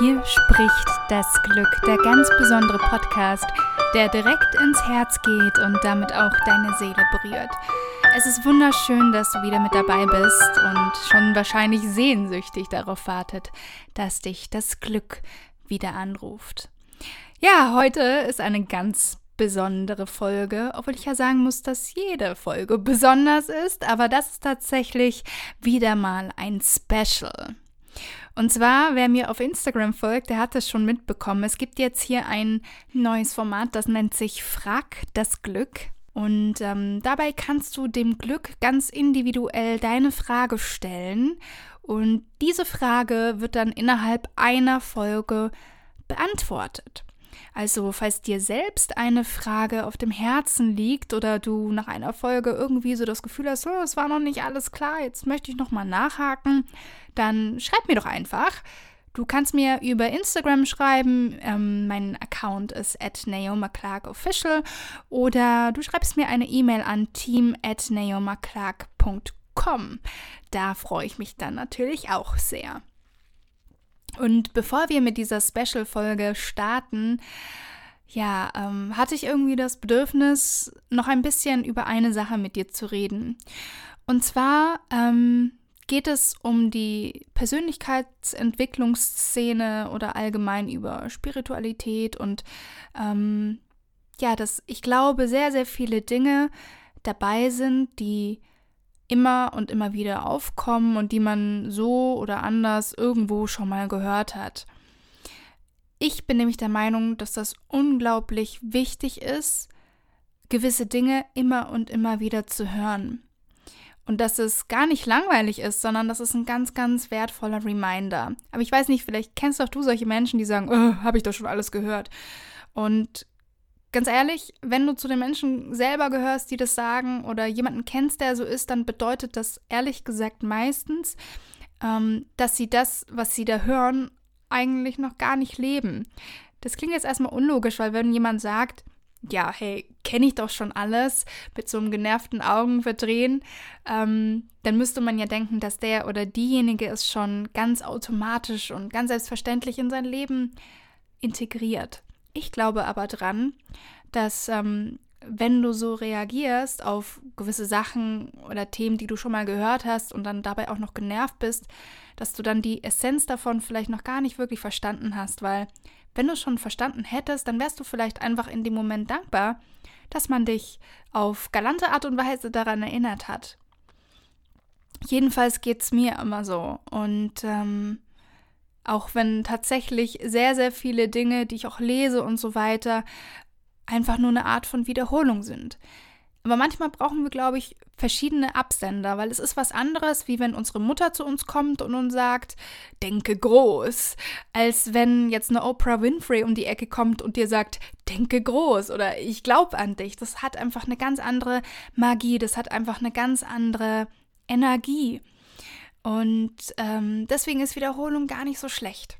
Hier spricht das Glück, der ganz besondere Podcast, der direkt ins Herz geht und damit auch deine Seele berührt. Es ist wunderschön, dass du wieder mit dabei bist und schon wahrscheinlich sehnsüchtig darauf wartet, dass dich das Glück wieder anruft. Ja, heute ist eine ganz besondere Folge, obwohl ich ja sagen muss, dass jede Folge besonders ist, aber das ist tatsächlich wieder mal ein Special. Und zwar, wer mir auf Instagram folgt, der hat es schon mitbekommen. Es gibt jetzt hier ein neues Format, das nennt sich Frag das Glück. Und ähm, dabei kannst du dem Glück ganz individuell deine Frage stellen. Und diese Frage wird dann innerhalb einer Folge beantwortet. Also, falls dir selbst eine Frage auf dem Herzen liegt oder du nach einer Folge irgendwie so das Gefühl hast, oh, es war noch nicht alles klar, jetzt möchte ich nochmal nachhaken, dann schreib mir doch einfach. Du kannst mir über Instagram schreiben, ähm, mein Account ist at naomaclarkofficial oder du schreibst mir eine E-Mail an team at naomaclark.com. Da freue ich mich dann natürlich auch sehr. Und bevor wir mit dieser Special-Folge starten, ja, ähm, hatte ich irgendwie das Bedürfnis, noch ein bisschen über eine Sache mit dir zu reden. Und zwar ähm, geht es um die Persönlichkeitsentwicklungsszene oder allgemein über Spiritualität und ähm, ja, dass ich glaube, sehr, sehr viele Dinge dabei sind, die immer und immer wieder aufkommen und die man so oder anders irgendwo schon mal gehört hat. Ich bin nämlich der Meinung, dass das unglaublich wichtig ist, gewisse Dinge immer und immer wieder zu hören. Und dass es gar nicht langweilig ist, sondern das ist ein ganz, ganz wertvoller Reminder. Aber ich weiß nicht, vielleicht kennst doch du solche Menschen, die sagen, oh, habe ich doch schon alles gehört. Und ganz ehrlich, wenn du zu den Menschen selber gehörst, die das sagen oder jemanden kennst, der so ist, dann bedeutet das ehrlich gesagt meistens, ähm, dass sie das, was sie da hören, eigentlich noch gar nicht leben. Das klingt jetzt erstmal unlogisch, weil wenn jemand sagt, ja, hey, kenne ich doch schon alles, mit so einem genervten Augen verdrehen, ähm, dann müsste man ja denken, dass der oder diejenige es schon ganz automatisch und ganz selbstverständlich in sein Leben integriert. Ich glaube aber dran, dass ähm, wenn du so reagierst auf gewisse Sachen oder Themen, die du schon mal gehört hast und dann dabei auch noch genervt bist, dass du dann die Essenz davon vielleicht noch gar nicht wirklich verstanden hast, weil wenn du es schon verstanden hättest, dann wärst du vielleicht einfach in dem Moment dankbar, dass man dich auf galante Art und Weise daran erinnert hat. Jedenfalls geht es mir immer so. Und ähm, auch wenn tatsächlich sehr, sehr viele Dinge, die ich auch lese und so weiter, einfach nur eine Art von Wiederholung sind. Aber manchmal brauchen wir, glaube ich, verschiedene Absender, weil es ist was anderes, wie wenn unsere Mutter zu uns kommt und uns sagt, denke groß, als wenn jetzt eine Oprah Winfrey um die Ecke kommt und dir sagt, denke groß oder ich glaube an dich. Das hat einfach eine ganz andere Magie, das hat einfach eine ganz andere Energie. Und ähm, deswegen ist Wiederholung gar nicht so schlecht.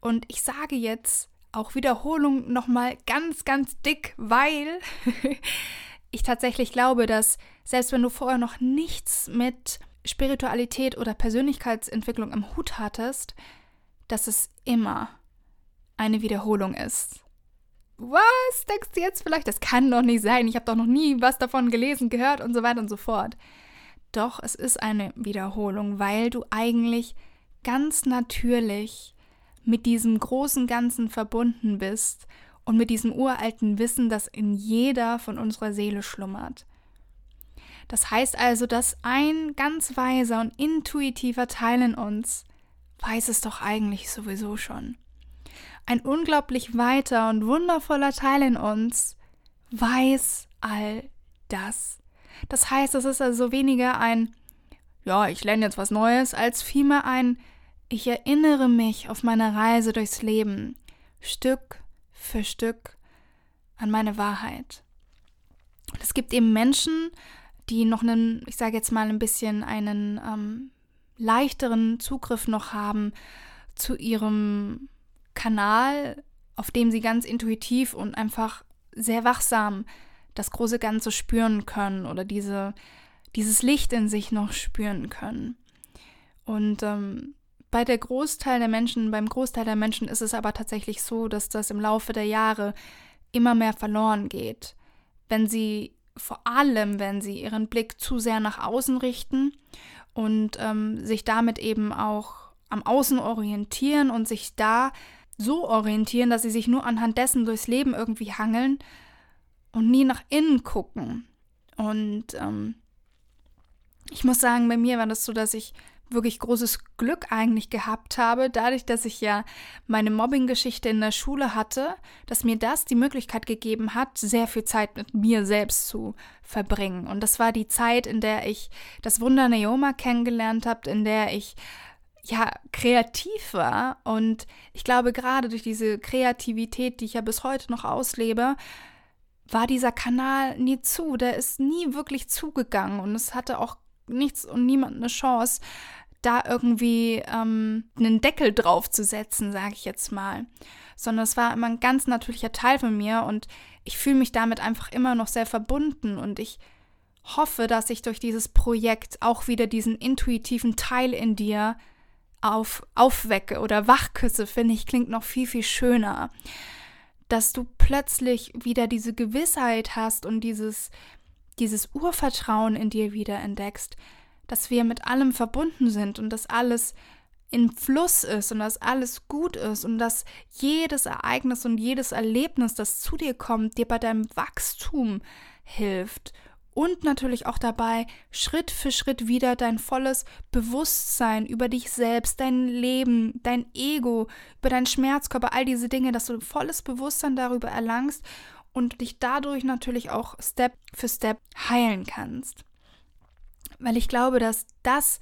Und ich sage jetzt auch Wiederholung nochmal ganz, ganz dick, weil ich tatsächlich glaube, dass selbst wenn du vorher noch nichts mit Spiritualität oder Persönlichkeitsentwicklung im Hut hattest, dass es immer eine Wiederholung ist. Was denkst du jetzt vielleicht? Das kann doch nicht sein. Ich habe doch noch nie was davon gelesen, gehört und so weiter und so fort. Doch, es ist eine Wiederholung, weil du eigentlich ganz natürlich mit diesem großen Ganzen verbunden bist und mit diesem uralten Wissen, das in jeder von unserer Seele schlummert. Das heißt also, dass ein ganz weiser und intuitiver Teil in uns weiß es doch eigentlich sowieso schon. Ein unglaublich weiter und wundervoller Teil in uns weiß all das. Das heißt, es ist also weniger ein, ja, ich lerne jetzt was Neues, als vielmehr ein, ich erinnere mich auf meiner Reise durchs Leben Stück für Stück an meine Wahrheit. Und es gibt eben Menschen, die noch einen, ich sage jetzt mal ein bisschen einen ähm, leichteren Zugriff noch haben zu ihrem Kanal, auf dem sie ganz intuitiv und einfach sehr wachsam das große Ganze spüren können oder diese, dieses Licht in sich noch spüren können. Und ähm, bei der Großteil der Menschen, beim Großteil der Menschen ist es aber tatsächlich so, dass das im Laufe der Jahre immer mehr verloren geht. Wenn sie, vor allem wenn sie ihren Blick zu sehr nach außen richten und ähm, sich damit eben auch am Außen orientieren und sich da so orientieren, dass sie sich nur anhand dessen durchs Leben irgendwie hangeln und nie nach innen gucken. Und ähm, ich muss sagen, bei mir war das so, dass ich wirklich großes Glück eigentlich gehabt habe, dadurch, dass ich ja meine Mobbing-Geschichte in der Schule hatte, dass mir das die Möglichkeit gegeben hat, sehr viel Zeit mit mir selbst zu verbringen. Und das war die Zeit, in der ich das Wunder Neoma kennengelernt habe, in der ich ja kreativ war. Und ich glaube, gerade durch diese Kreativität, die ich ja bis heute noch auslebe, war dieser Kanal nie zu. Der ist nie wirklich zugegangen und es hatte auch nichts und niemand eine Chance, da irgendwie ähm, einen Deckel drauf zu setzen, sage ich jetzt mal. Sondern es war immer ein ganz natürlicher Teil von mir und ich fühle mich damit einfach immer noch sehr verbunden und ich hoffe, dass ich durch dieses Projekt auch wieder diesen intuitiven Teil in dir auf, aufwecke oder wachküsse, finde ich, klingt noch viel, viel schöner. Dass du plötzlich wieder diese Gewissheit hast und dieses, dieses Urvertrauen in dir wieder entdeckst, dass wir mit allem verbunden sind und dass alles im Fluss ist und dass alles gut ist und dass jedes Ereignis und jedes Erlebnis, das zu dir kommt, dir bei deinem Wachstum hilft und natürlich auch dabei, Schritt für Schritt wieder dein volles Bewusstsein über dich selbst, dein Leben, dein Ego, über deinen Schmerzkörper, all diese Dinge, dass du volles Bewusstsein darüber erlangst und dich dadurch natürlich auch Step für Step heilen kannst. Weil ich glaube, dass das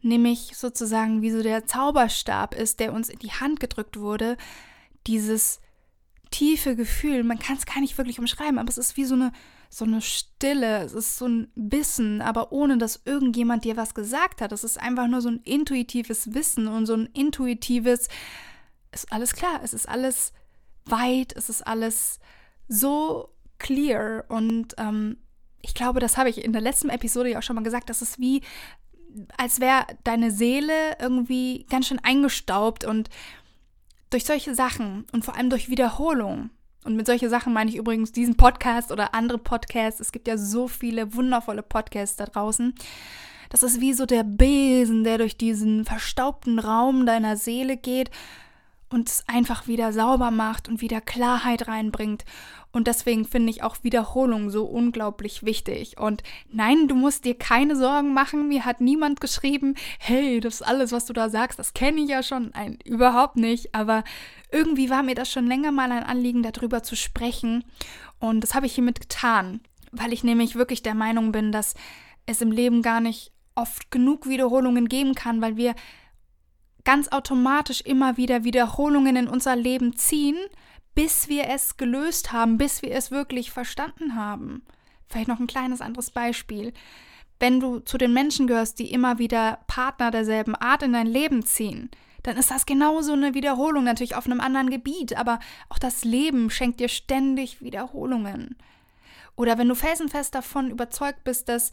nämlich sozusagen wie so der Zauberstab ist, der uns in die Hand gedrückt wurde, dieses tiefe Gefühl, man kann es gar nicht wirklich umschreiben, aber es ist wie so eine, so eine Stille, es ist so ein Wissen, aber ohne dass irgendjemand dir was gesagt hat. Es ist einfach nur so ein intuitives Wissen und so ein intuitives, ist alles klar, es ist alles weit, es ist alles so clear und ähm, ich glaube, das habe ich in der letzten Episode ja auch schon mal gesagt, das ist wie, als wäre deine Seele irgendwie ganz schön eingestaubt und durch solche Sachen und vor allem durch Wiederholung. Und mit solchen Sachen meine ich übrigens diesen Podcast oder andere Podcasts. Es gibt ja so viele wundervolle Podcasts da draußen. Das ist wie so der Besen, der durch diesen verstaubten Raum deiner Seele geht und es einfach wieder sauber macht und wieder Klarheit reinbringt. Und deswegen finde ich auch Wiederholung so unglaublich wichtig. Und nein, du musst dir keine Sorgen machen. Mir hat niemand geschrieben, hey, das ist alles, was du da sagst, das kenne ich ja schon. Nein, überhaupt nicht. Aber irgendwie war mir das schon länger mal ein Anliegen, darüber zu sprechen. Und das habe ich hiermit getan, weil ich nämlich wirklich der Meinung bin, dass es im Leben gar nicht oft genug Wiederholungen geben kann, weil wir ganz automatisch immer wieder Wiederholungen in unser Leben ziehen, bis wir es gelöst haben, bis wir es wirklich verstanden haben. Vielleicht noch ein kleines anderes Beispiel. Wenn du zu den Menschen gehörst, die immer wieder Partner derselben Art in dein Leben ziehen, dann ist das genauso eine Wiederholung, natürlich auf einem anderen Gebiet, aber auch das Leben schenkt dir ständig Wiederholungen. Oder wenn du felsenfest davon überzeugt bist, dass,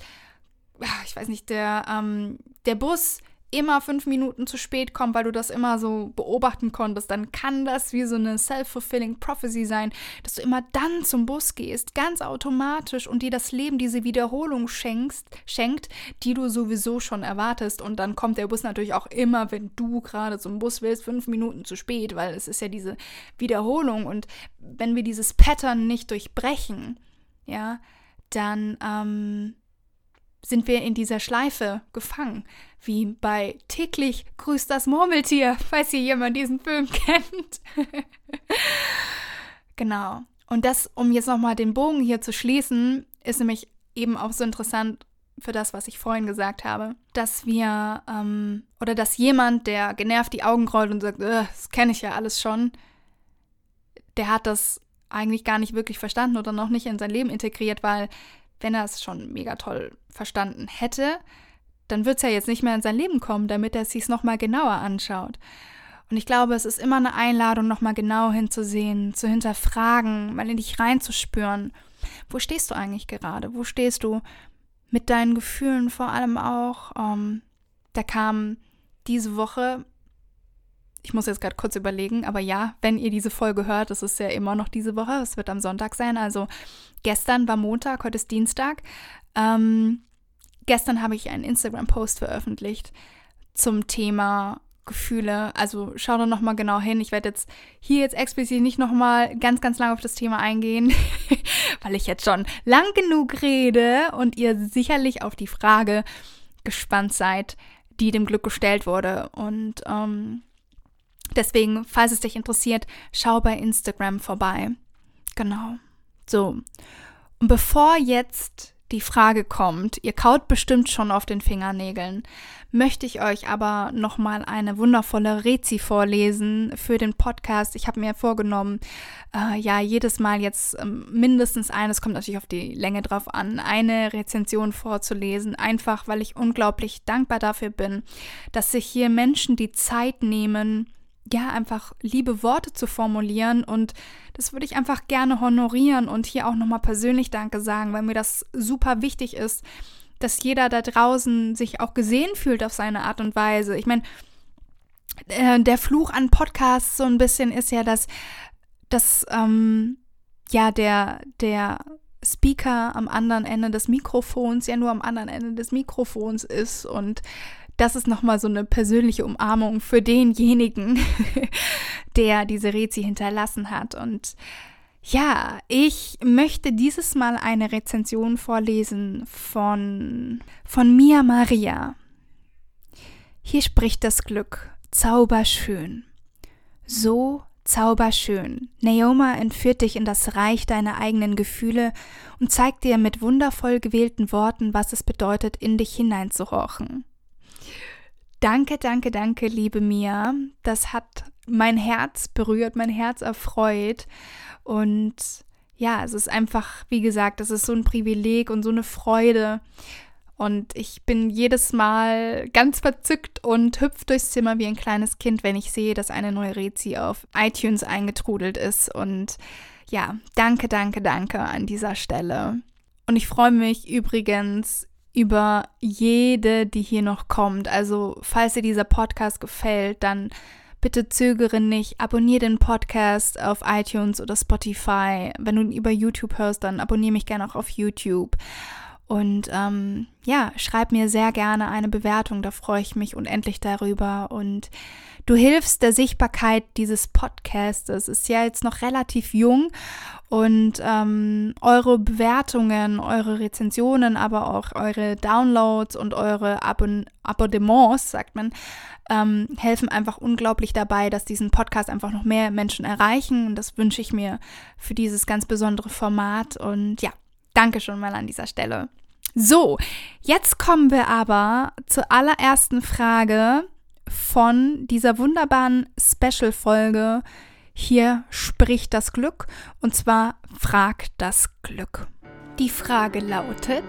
ich weiß nicht, der, ähm, der Bus immer fünf Minuten zu spät kommt, weil du das immer so beobachten konntest, dann kann das wie so eine self-fulfilling prophecy sein, dass du immer dann zum Bus gehst, ganz automatisch und dir das Leben diese Wiederholung schenkst, schenkt, die du sowieso schon erwartest. Und dann kommt der Bus natürlich auch immer, wenn du gerade zum Bus willst, fünf Minuten zu spät, weil es ist ja diese Wiederholung. Und wenn wir dieses Pattern nicht durchbrechen, ja, dann ähm, sind wir in dieser Schleife gefangen. Wie bei täglich grüßt das Murmeltier, falls hier jemand diesen Film kennt. genau. Und das, um jetzt nochmal den Bogen hier zu schließen, ist nämlich eben auch so interessant für das, was ich vorhin gesagt habe, dass wir ähm, oder dass jemand, der genervt die Augen rollt und sagt, das kenne ich ja alles schon, der hat das eigentlich gar nicht wirklich verstanden oder noch nicht in sein Leben integriert, weil wenn er es schon mega toll verstanden hätte, dann wird es ja jetzt nicht mehr in sein Leben kommen, damit er es sich nochmal genauer anschaut. Und ich glaube, es ist immer eine Einladung, nochmal genau hinzusehen, zu hinterfragen, mal in dich reinzuspüren. Wo stehst du eigentlich gerade? Wo stehst du mit deinen Gefühlen vor allem auch? Ähm, da kam diese Woche, ich muss jetzt gerade kurz überlegen, aber ja, wenn ihr diese Folge hört, das ist ja immer noch diese Woche, es wird am Sonntag sein, also gestern war Montag, heute ist Dienstag. Ähm, gestern habe ich einen Instagram-Post veröffentlicht zum Thema Gefühle. Also schau da nochmal genau hin. Ich werde jetzt hier jetzt explizit nicht nochmal ganz, ganz lange auf das Thema eingehen, weil ich jetzt schon lang genug rede und ihr sicherlich auf die Frage gespannt seid, die dem Glück gestellt wurde. Und ähm, deswegen, falls es dich interessiert, schau bei Instagram vorbei. Genau. So. Und bevor jetzt die Frage kommt, ihr kaut bestimmt schon auf den Fingernägeln, möchte ich euch aber nochmal eine wundervolle Rezi vorlesen für den Podcast. Ich habe mir vorgenommen, äh, ja, jedes Mal jetzt ähm, mindestens eines, kommt natürlich auf die Länge drauf an, eine Rezension vorzulesen, einfach weil ich unglaublich dankbar dafür bin, dass sich hier Menschen die Zeit nehmen, ja, einfach liebe Worte zu formulieren und das würde ich einfach gerne honorieren und hier auch nochmal persönlich Danke sagen, weil mir das super wichtig ist, dass jeder da draußen sich auch gesehen fühlt auf seine Art und Weise. Ich meine, äh, der Fluch an Podcasts so ein bisschen ist ja, dass, dass ähm, ja, der, der Speaker am anderen Ende des Mikrofons ja nur am anderen Ende des Mikrofons ist und das ist nochmal so eine persönliche Umarmung für denjenigen, der diese Rezi hinterlassen hat. Und ja, ich möchte dieses Mal eine Rezension vorlesen von, von Mia Maria. Hier spricht das Glück, zauberschön. So zauberschön. Naoma entführt dich in das Reich deiner eigenen Gefühle und zeigt dir mit wundervoll gewählten Worten, was es bedeutet, in dich hineinzuhorchen. Danke, danke, danke, liebe Mia. Das hat mein Herz berührt, mein Herz erfreut. Und ja, es ist einfach, wie gesagt, das ist so ein Privileg und so eine Freude. Und ich bin jedes Mal ganz verzückt und hüpfe durchs Zimmer wie ein kleines Kind, wenn ich sehe, dass eine neue Rezi auf iTunes eingetrudelt ist. Und ja, danke, danke, danke an dieser Stelle. Und ich freue mich übrigens über jede, die hier noch kommt. Also, falls dir dieser Podcast gefällt, dann bitte zögere nicht, abonniere den Podcast auf iTunes oder Spotify. Wenn du ihn über YouTube hörst, dann abonniere mich gerne auch auf YouTube. Und ähm, ja, schreib mir sehr gerne eine Bewertung, da freue ich mich unendlich darüber. Und du hilfst der Sichtbarkeit dieses Podcasts. Es ist ja jetzt noch relativ jung und ähm, eure Bewertungen, eure Rezensionen, aber auch eure Downloads und eure Abon Abonnements, sagt man, ähm, helfen einfach unglaublich dabei, dass diesen Podcast einfach noch mehr Menschen erreichen. Und das wünsche ich mir für dieses ganz besondere Format. Und ja, danke schon mal an dieser Stelle. So, jetzt kommen wir aber zur allerersten Frage von dieser wunderbaren Special-Folge hier spricht das Glück und zwar fragt das Glück. Die Frage lautet,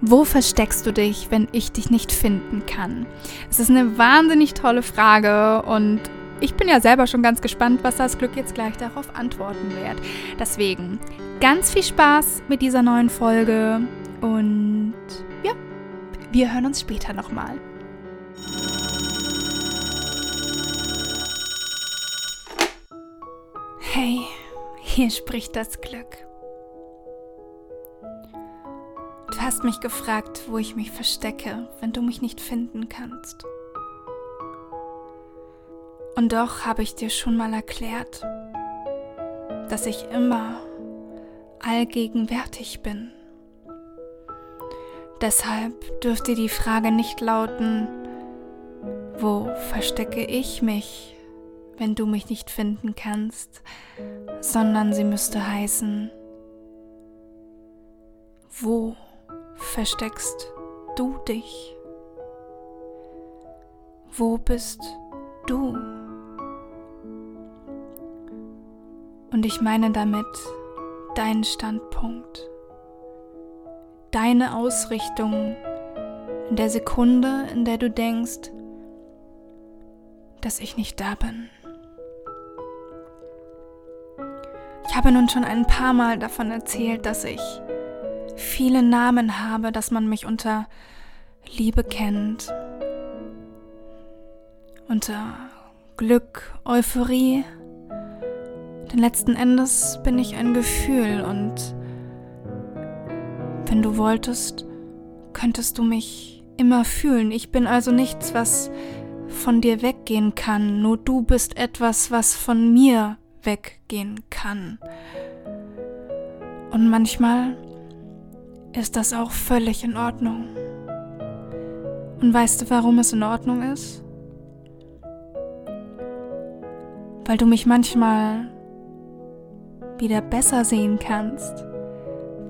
wo versteckst du dich, wenn ich dich nicht finden kann? Es ist eine wahnsinnig tolle Frage und ich bin ja selber schon ganz gespannt, was das Glück jetzt gleich darauf antworten wird. Deswegen ganz viel Spaß mit dieser neuen Folge und ja, wir hören uns später nochmal. Hey, hier spricht das Glück. Du hast mich gefragt, wo ich mich verstecke, wenn du mich nicht finden kannst. Und doch habe ich dir schon mal erklärt, dass ich immer allgegenwärtig bin. Deshalb dürfte die Frage nicht lauten, wo verstecke ich mich, wenn du mich nicht finden kannst, sondern sie müsste heißen, wo versteckst du dich? Wo bist du? Und ich meine damit deinen Standpunkt, deine Ausrichtung in der Sekunde, in der du denkst, dass ich nicht da bin. Ich habe nun schon ein paar Mal davon erzählt, dass ich viele Namen habe, dass man mich unter Liebe kennt, unter Glück, Euphorie. Denn letzten Endes bin ich ein Gefühl und wenn du wolltest, könntest du mich immer fühlen. Ich bin also nichts, was von dir weggehen kann, nur du bist etwas, was von mir weggehen kann. Und manchmal ist das auch völlig in Ordnung. Und weißt du, warum es in Ordnung ist? Weil du mich manchmal wieder besser sehen kannst,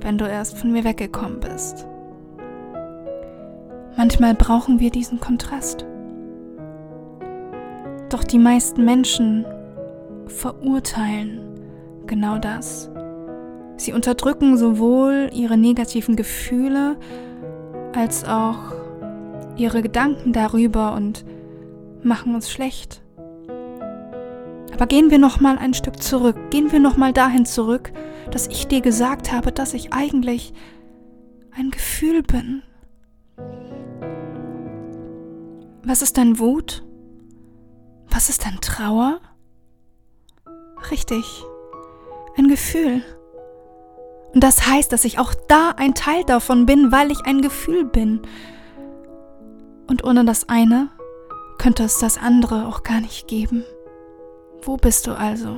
wenn du erst von mir weggekommen bist. Manchmal brauchen wir diesen Kontrast. Doch die meisten Menschen verurteilen genau das. Sie unterdrücken sowohl ihre negativen Gefühle als auch ihre Gedanken darüber und machen uns schlecht. Aber gehen wir noch mal ein Stück zurück. Gehen wir noch mal dahin zurück, dass ich dir gesagt habe, dass ich eigentlich ein Gefühl bin. Was ist dein Wut? Was ist dein Trauer? Richtig, ein Gefühl. Und das heißt, dass ich auch da ein Teil davon bin, weil ich ein Gefühl bin. Und ohne das eine könnte es das andere auch gar nicht geben. Wo bist du also,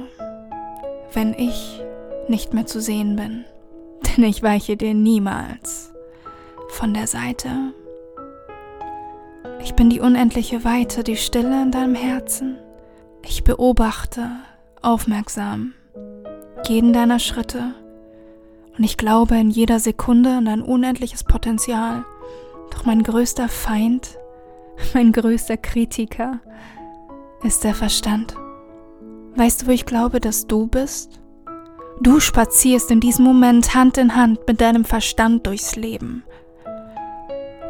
wenn ich nicht mehr zu sehen bin? Denn ich weiche dir niemals von der Seite. Ich bin die unendliche Weite, die Stille in deinem Herzen. Ich beobachte aufmerksam jeden deiner Schritte und ich glaube in jeder Sekunde an dein unendliches Potenzial. Doch mein größter Feind, mein größter Kritiker ist der Verstand. Weißt du, wo ich glaube, dass du bist? Du spazierst in diesem Moment Hand in Hand mit deinem Verstand durchs Leben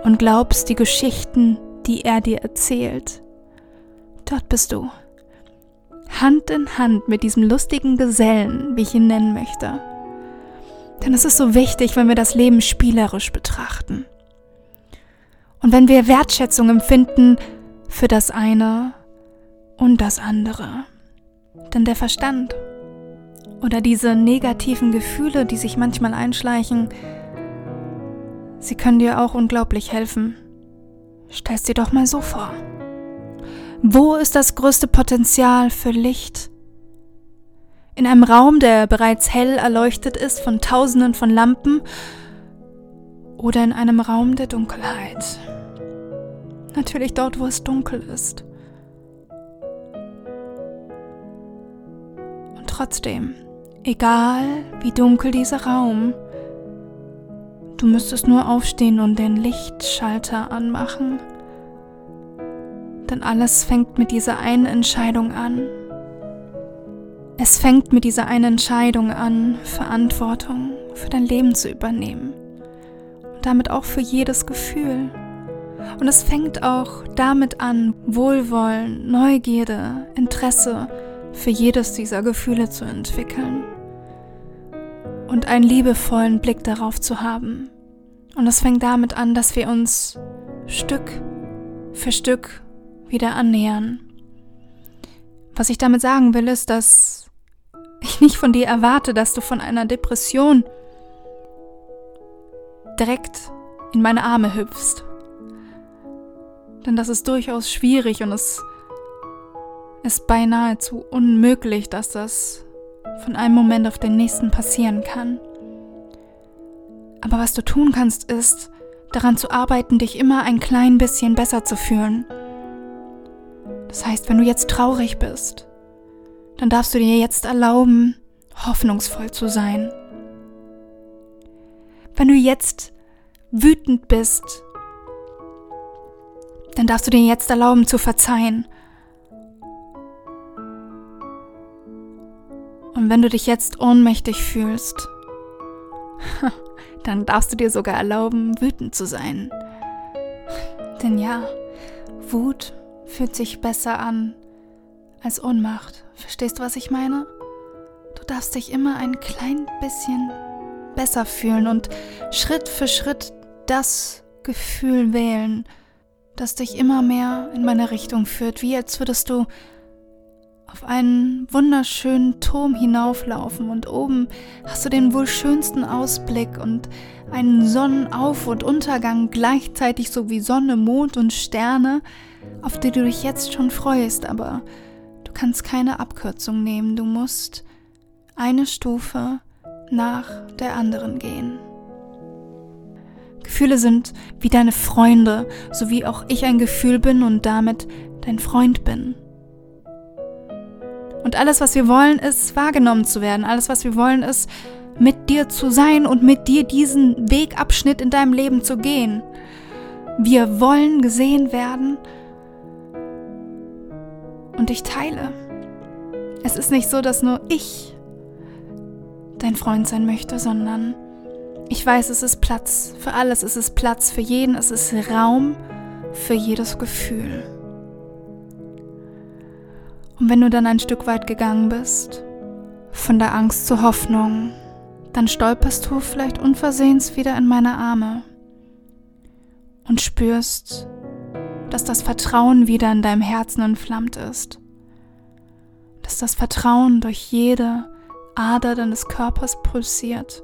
und glaubst die Geschichten, die er dir erzählt. Dort bist du. Hand in Hand mit diesem lustigen Gesellen, wie ich ihn nennen möchte. Denn es ist so wichtig, wenn wir das Leben spielerisch betrachten. Und wenn wir Wertschätzung empfinden für das eine und das andere. Denn der Verstand oder diese negativen Gefühle, die sich manchmal einschleichen, sie können dir auch unglaublich helfen. Stell's dir doch mal so vor. Wo ist das größte Potenzial für Licht? In einem Raum, der bereits hell erleuchtet ist von Tausenden von Lampen oder in einem Raum der Dunkelheit? Natürlich dort, wo es dunkel ist. Trotzdem, egal wie dunkel dieser Raum, du müsstest nur aufstehen und den Lichtschalter anmachen denn alles fängt mit dieser einen Entscheidung an. Es fängt mit dieser einen Entscheidung an, Verantwortung für dein Leben zu übernehmen. Und damit auch für jedes Gefühl. Und es fängt auch damit an, Wohlwollen, Neugierde, Interesse für jedes dieser Gefühle zu entwickeln. Und einen liebevollen Blick darauf zu haben. Und es fängt damit an, dass wir uns Stück für Stück wieder annähern. Was ich damit sagen will, ist, dass ich nicht von dir erwarte, dass du von einer Depression direkt in meine Arme hüpfst. Denn das ist durchaus schwierig und es ist beinahe zu unmöglich, dass das von einem Moment auf den nächsten passieren kann. Aber was du tun kannst, ist, daran zu arbeiten, dich immer ein klein bisschen besser zu fühlen. Das heißt, wenn du jetzt traurig bist, dann darfst du dir jetzt erlauben, hoffnungsvoll zu sein. Wenn du jetzt wütend bist, dann darfst du dir jetzt erlauben zu verzeihen. Und wenn du dich jetzt ohnmächtig fühlst, dann darfst du dir sogar erlauben, wütend zu sein. Denn ja, Wut fühlt sich besser an als Ohnmacht. Verstehst du, was ich meine? Du darfst dich immer ein klein bisschen besser fühlen und Schritt für Schritt das Gefühl wählen, das dich immer mehr in meine Richtung führt, wie als würdest du auf einen wunderschönen Turm hinauflaufen und oben hast du den wohl schönsten Ausblick und einen Sonnenauf- und Untergang gleichzeitig so wie Sonne, Mond und Sterne, auf die du dich jetzt schon freust, aber du kannst keine Abkürzung nehmen, du musst eine Stufe nach der anderen gehen. Gefühle sind wie deine Freunde, so wie auch ich ein Gefühl bin und damit dein Freund bin. Und alles, was wir wollen, ist wahrgenommen zu werden. Alles, was wir wollen, ist mit dir zu sein und mit dir diesen Wegabschnitt in deinem Leben zu gehen. Wir wollen gesehen werden und ich teile. Es ist nicht so, dass nur ich dein Freund sein möchte, sondern ich weiß, es ist Platz für alles, es ist Platz für jeden, es ist Raum für jedes Gefühl. Und wenn du dann ein Stück weit gegangen bist, von der Angst zur Hoffnung, dann stolperst du vielleicht unversehens wieder in meine Arme und spürst, dass das Vertrauen wieder in deinem Herzen entflammt ist, dass das Vertrauen durch jede Ader deines Körpers pulsiert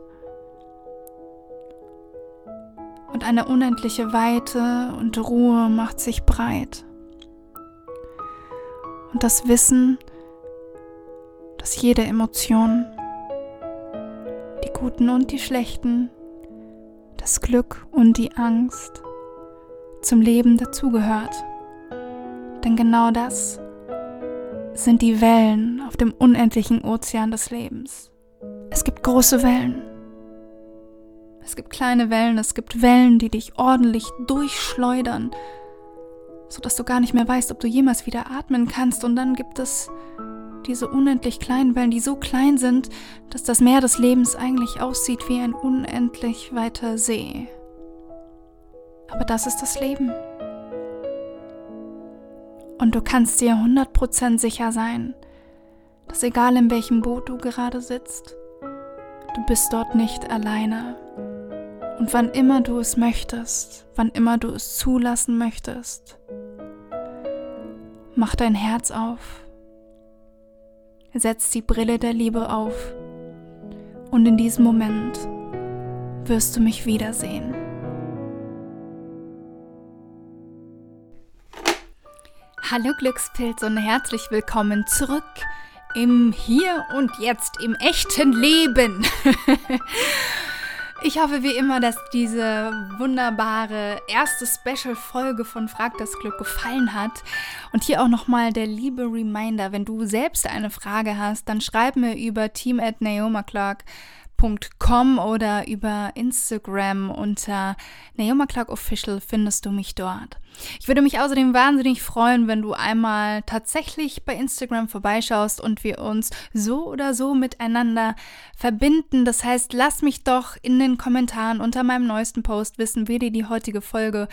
und eine unendliche Weite und Ruhe macht sich breit. Und das Wissen, dass jede Emotion, die guten und die schlechten, das Glück und die Angst zum Leben dazugehört. Denn genau das sind die Wellen auf dem unendlichen Ozean des Lebens. Es gibt große Wellen es gibt kleine Wellen, es gibt Wellen, die dich ordentlich durchschleudern, sodass du gar nicht mehr weißt, ob du jemals wieder atmen kannst. Und dann gibt es diese unendlich kleinen Wellen, die so klein sind, dass das Meer des Lebens eigentlich aussieht wie ein unendlich weiter See. Aber das ist das Leben. Und du kannst dir 100% sicher sein, dass egal in welchem Boot du gerade sitzt, du bist dort nicht alleine. Und wann immer du es möchtest, wann immer du es zulassen möchtest, mach dein Herz auf, setz die Brille der Liebe auf und in diesem Moment wirst du mich wiedersehen. Hallo Glückspilz und herzlich willkommen zurück im Hier und Jetzt, im echten Leben. Ich hoffe wie immer, dass diese wunderbare erste Special-Folge von Frag das Glück gefallen hat. Und hier auch nochmal der liebe Reminder, wenn du selbst eine Frage hast, dann schreib mir über team at Naoma Clark naoma.com oder über Instagram unter Naoma Clark Official findest du mich dort. Ich würde mich außerdem wahnsinnig freuen, wenn du einmal tatsächlich bei Instagram vorbeischaust und wir uns so oder so miteinander verbinden. Das heißt, lass mich doch in den Kommentaren unter meinem neuesten Post wissen, wie dir die heutige Folge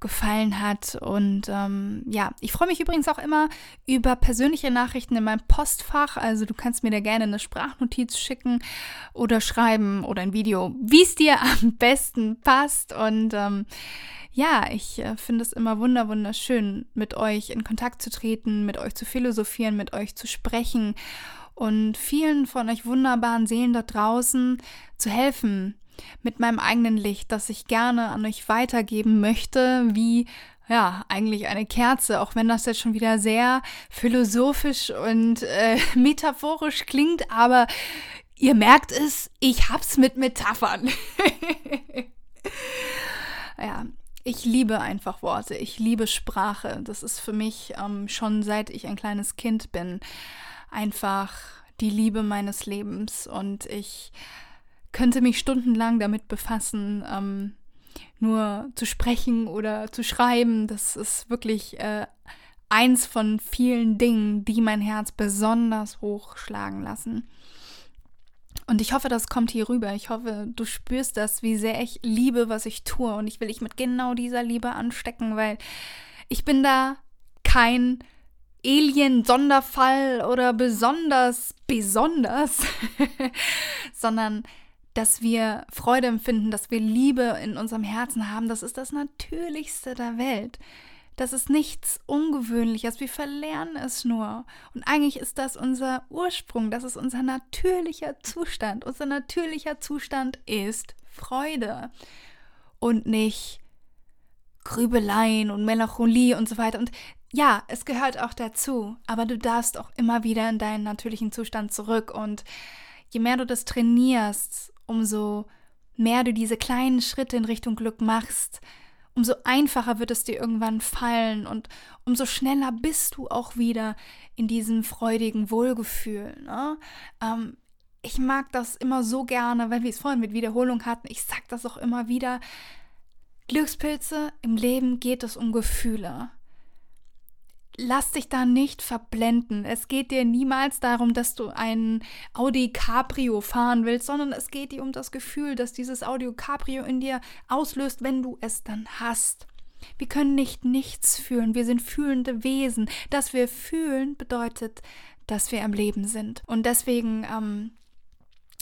gefallen hat. Und ähm, ja, ich freue mich übrigens auch immer über persönliche Nachrichten in meinem Postfach. Also du kannst mir da gerne eine Sprachnotiz schicken oder schreiben oder ein Video, wie es dir am besten passt. Und ähm, ja, ich äh, finde es immer wunder wunderschön, mit euch in Kontakt zu treten, mit euch zu philosophieren, mit euch zu sprechen und vielen von euch wunderbaren Seelen da draußen zu helfen, mit meinem eigenen Licht, das ich gerne an euch weitergeben möchte, wie ja, eigentlich eine Kerze, auch wenn das jetzt schon wieder sehr philosophisch und äh, metaphorisch klingt, aber ihr merkt es, ich hab's mit Metaphern. ja, ich liebe einfach Worte, ich liebe Sprache. Das ist für mich ähm, schon seit ich ein kleines Kind bin einfach die Liebe meines Lebens und ich könnte mich stundenlang damit befassen, ähm, nur zu sprechen oder zu schreiben. Das ist wirklich äh, eins von vielen Dingen, die mein Herz besonders hoch schlagen lassen. Und ich hoffe, das kommt hier rüber. Ich hoffe, du spürst das, wie sehr ich liebe, was ich tue. Und ich will dich mit genau dieser Liebe anstecken, weil ich bin da kein Alien-Sonderfall oder besonders, besonders, sondern dass wir Freude empfinden, dass wir Liebe in unserem Herzen haben, das ist das Natürlichste der Welt. Das ist nichts Ungewöhnliches. Wir verlernen es nur. Und eigentlich ist das unser Ursprung. Das ist unser natürlicher Zustand. Unser natürlicher Zustand ist Freude und nicht Grübeleien und Melancholie und so weiter. Und ja, es gehört auch dazu. Aber du darfst auch immer wieder in deinen natürlichen Zustand zurück. Und je mehr du das trainierst, umso mehr du diese kleinen Schritte in Richtung Glück machst, umso einfacher wird es dir irgendwann fallen und umso schneller bist du auch wieder in diesem freudigen Wohlgefühl. Ne? Ähm, ich mag das immer so gerne, weil wir es vorhin mit Wiederholung hatten. Ich sag das auch immer wieder. Glückspilze, im Leben geht es um Gefühle lass dich da nicht verblenden. Es geht dir niemals darum, dass du einen Audi Cabrio fahren willst, sondern es geht dir um das Gefühl, dass dieses Audi Cabrio in dir auslöst, wenn du es dann hast. Wir können nicht nichts fühlen, wir sind fühlende Wesen. Dass wir fühlen bedeutet, dass wir am Leben sind. Und deswegen, ähm,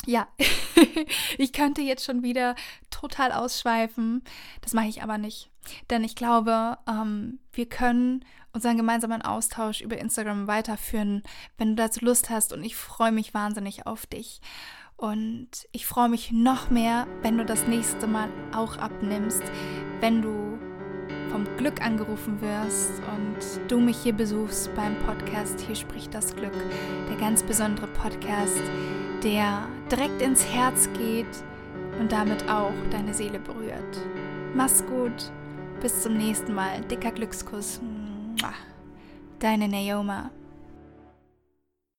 ja, ich könnte jetzt schon wieder total ausschweifen. Das mache ich aber nicht. Denn ich glaube, ähm, wir können unseren gemeinsamen Austausch über Instagram weiterführen, wenn du dazu Lust hast. Und ich freue mich wahnsinnig auf dich. Und ich freue mich noch mehr, wenn du das nächste Mal auch abnimmst, wenn du vom Glück angerufen wirst und du mich hier besuchst beim Podcast Hier spricht das Glück, der ganz besondere Podcast, der direkt ins Herz geht und damit auch deine Seele berührt. Mach's gut, bis zum nächsten Mal. Dicker Glückskuss. Deine Naoma.